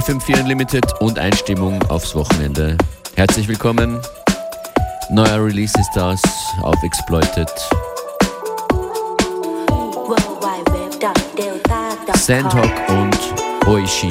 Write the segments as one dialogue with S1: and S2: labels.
S1: FM4 Unlimited und Einstimmung aufs Wochenende. Herzlich willkommen. Neuer Release ist das auf Exploited.
S2: Sandhawk
S1: und Oishi.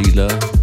S1: Dealer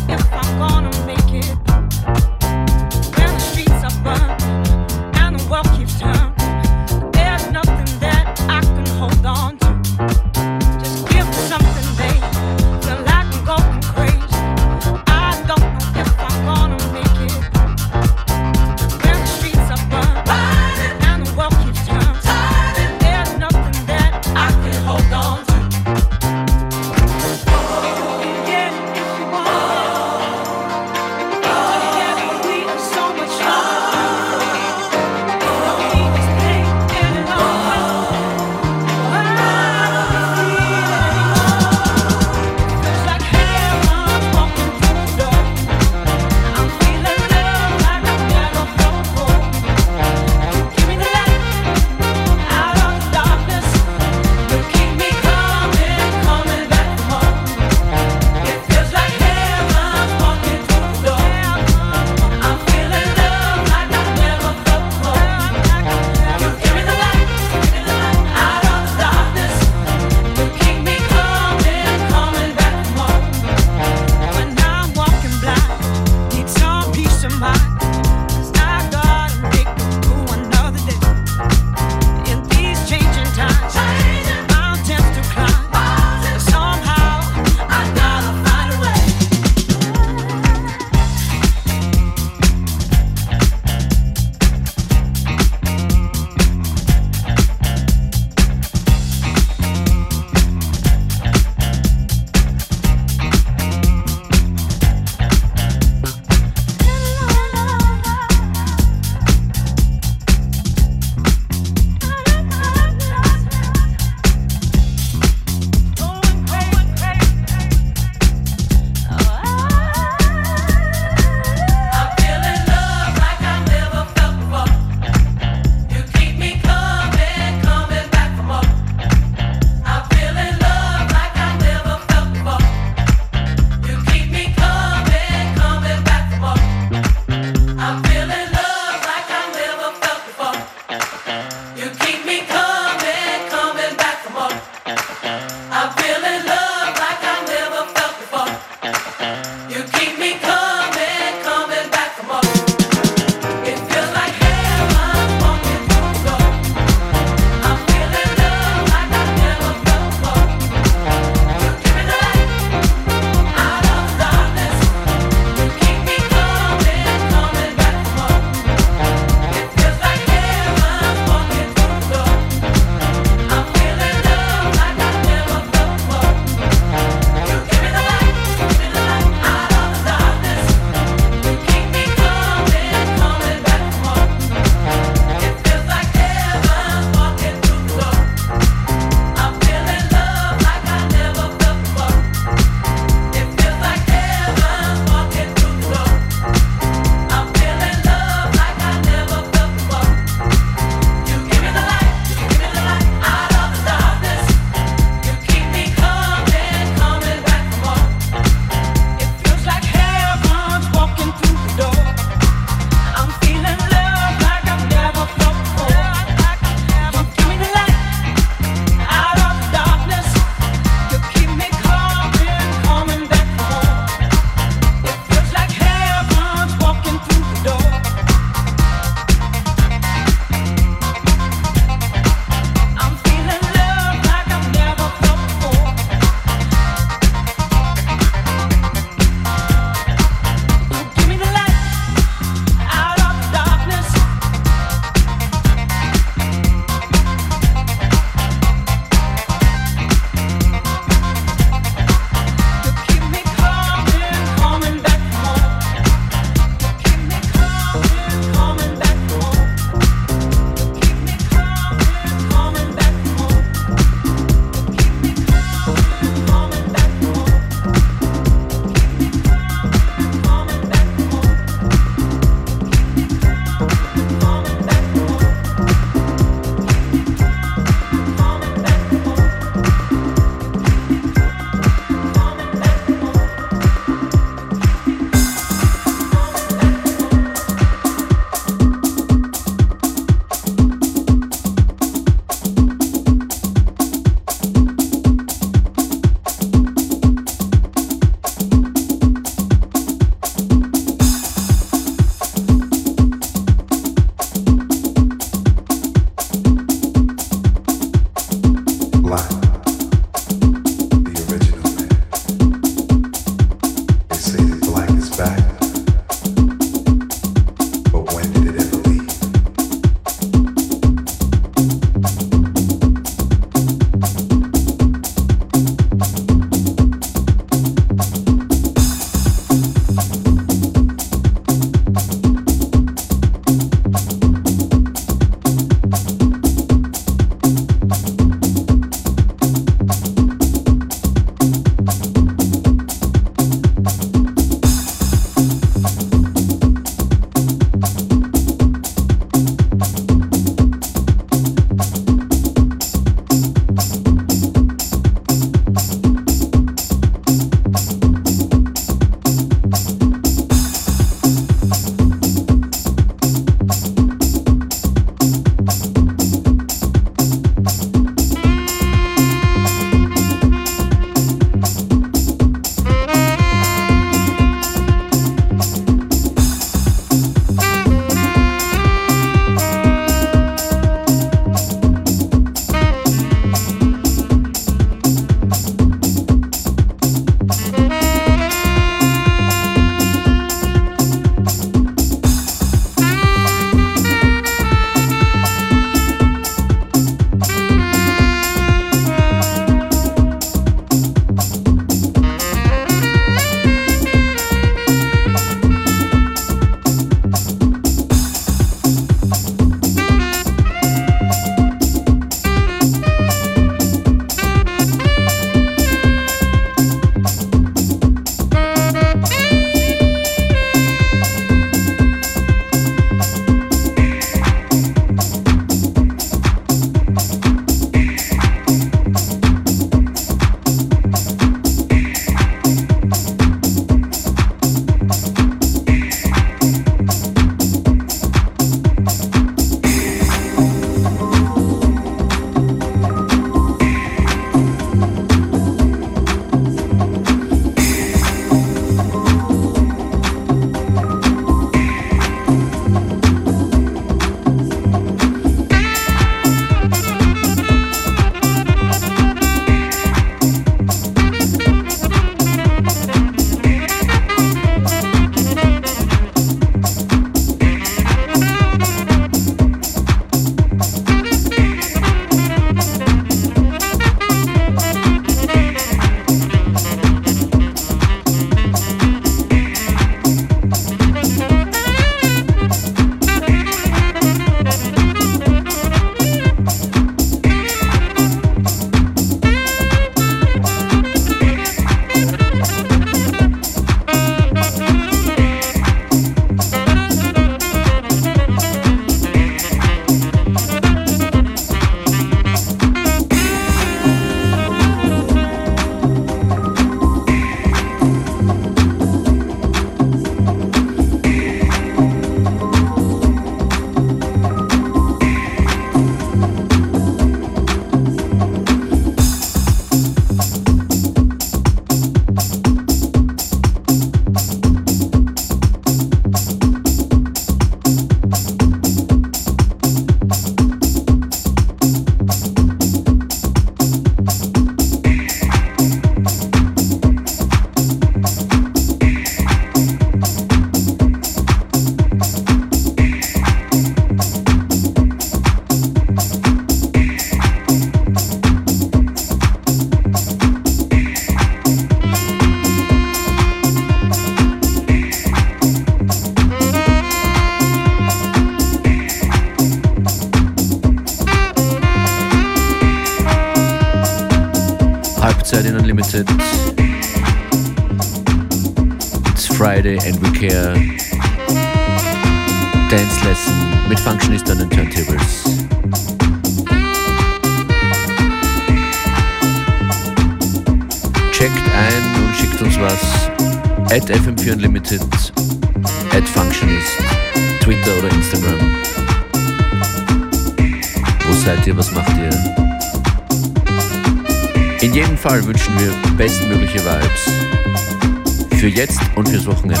S1: Fall wünschen wir bestmögliche Vibes. Für jetzt und fürs Wochenende.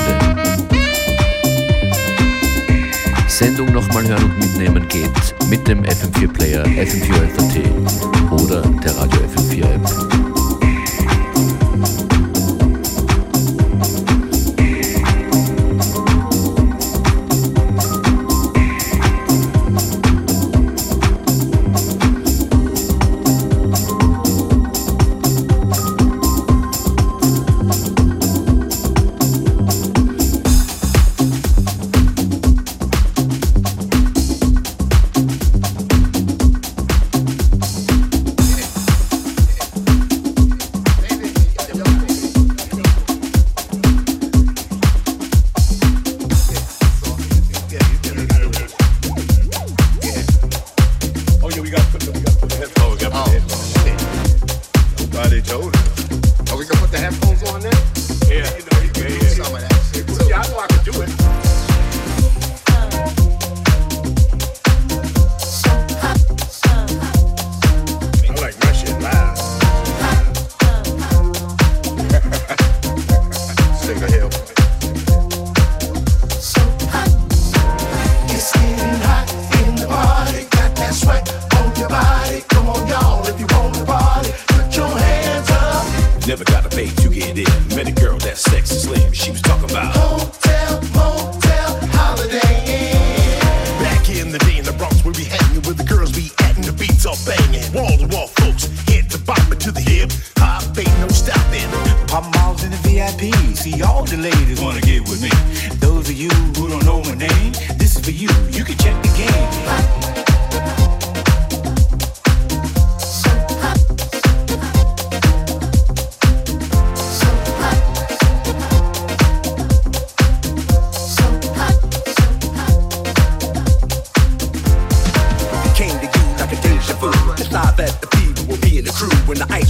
S1: Sendung nochmal hören und mitnehmen geht mit dem FM4-Player, FM4 FAT oder der Radio FM4 App.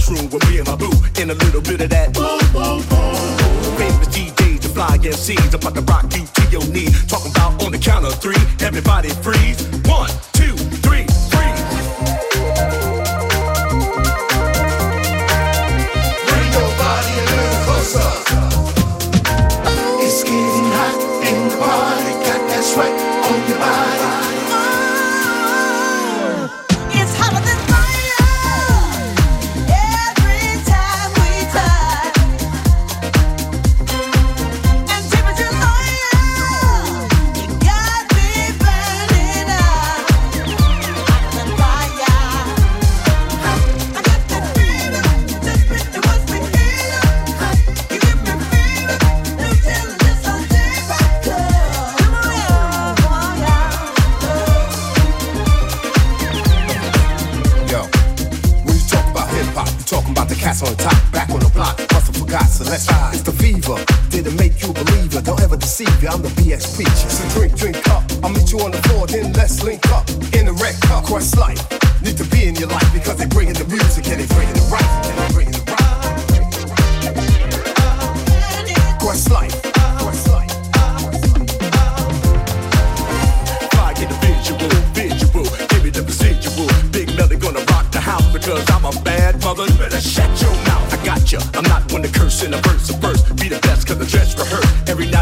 S3: mushroom with me and my boo, in a little bit of that. Boom, boom, boom. Famous DJs and fly MCs about to rock you to your knees. Talking about on the count of three, everybody freeze. One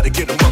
S3: gotta get them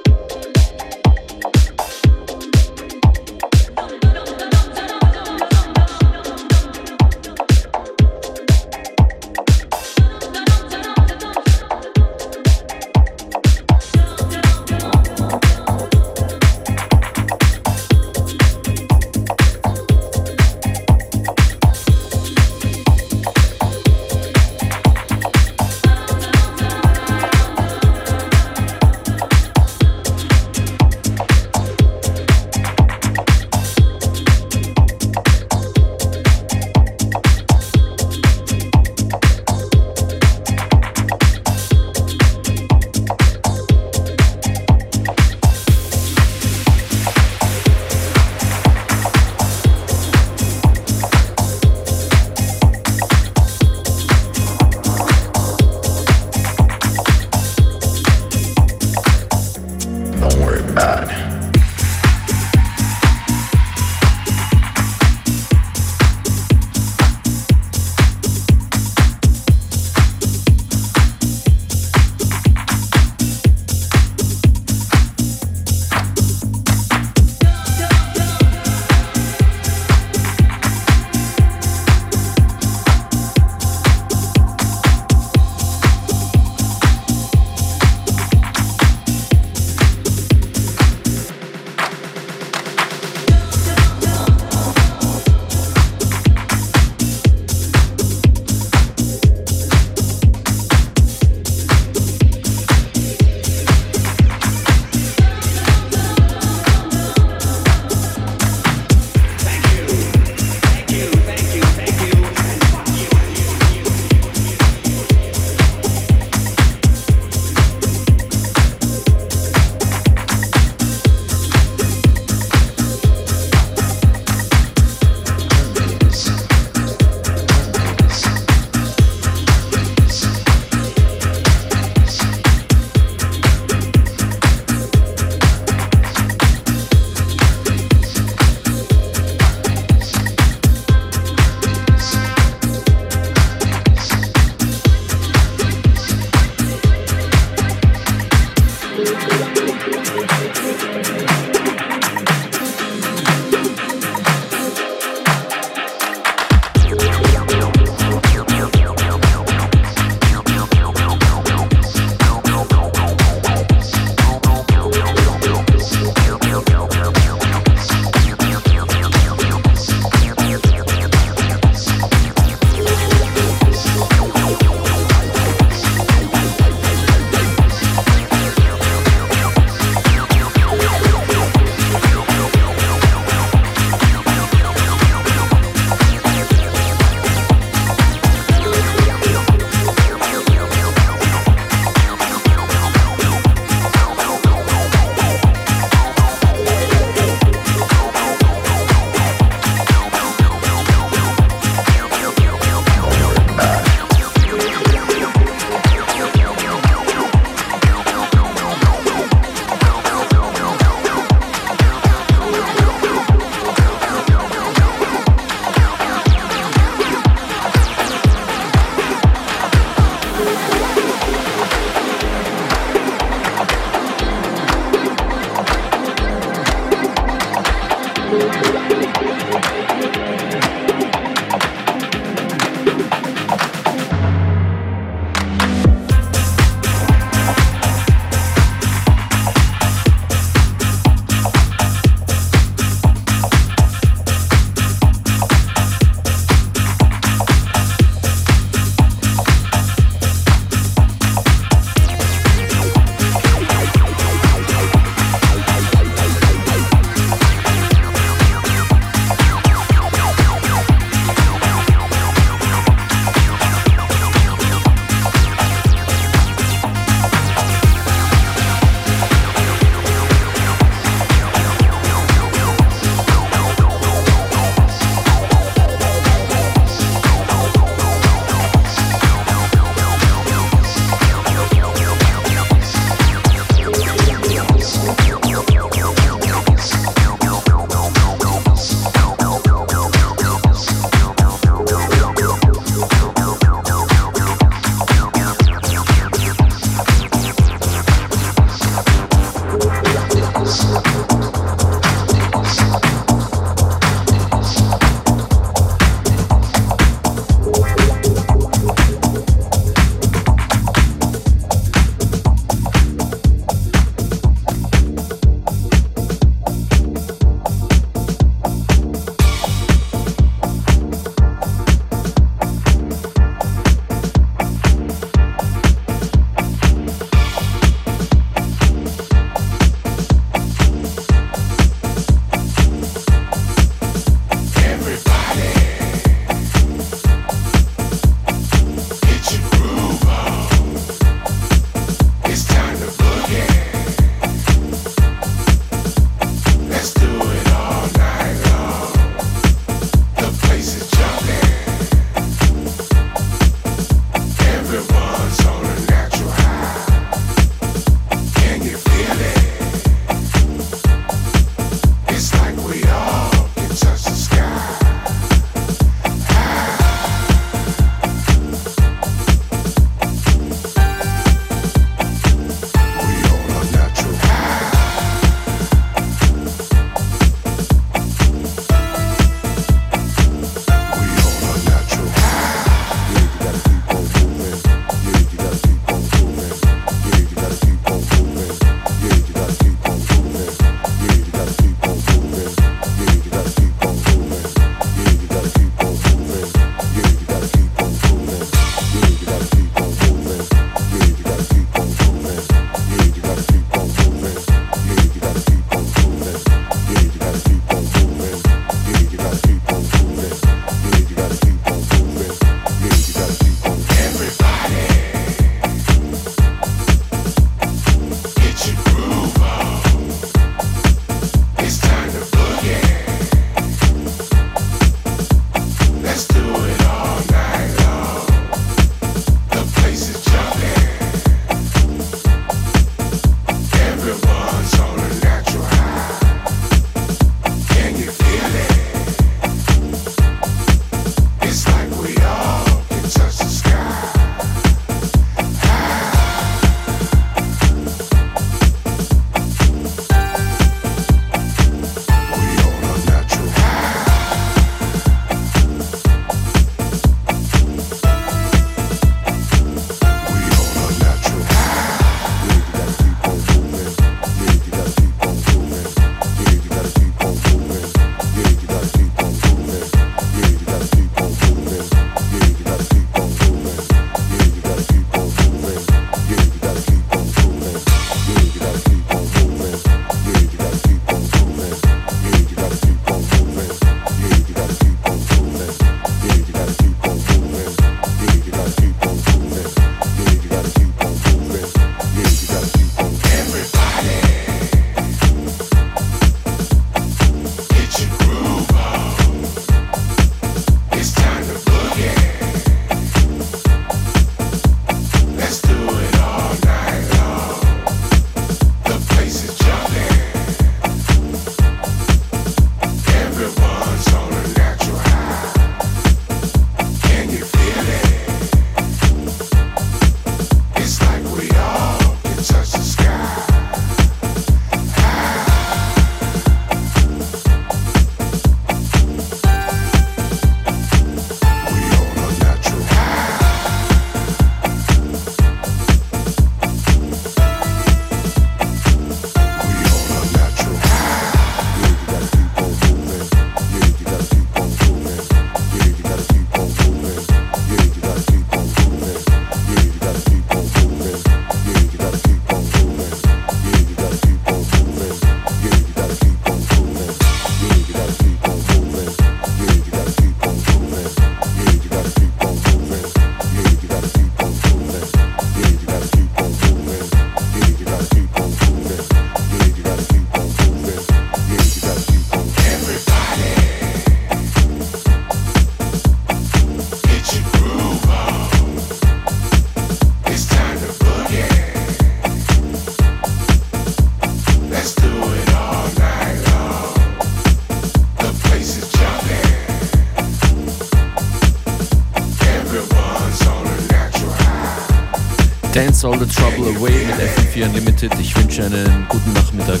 S1: All the Trouble Away mit FM4 Unlimited. Ich wünsche einen guten Nachmittag.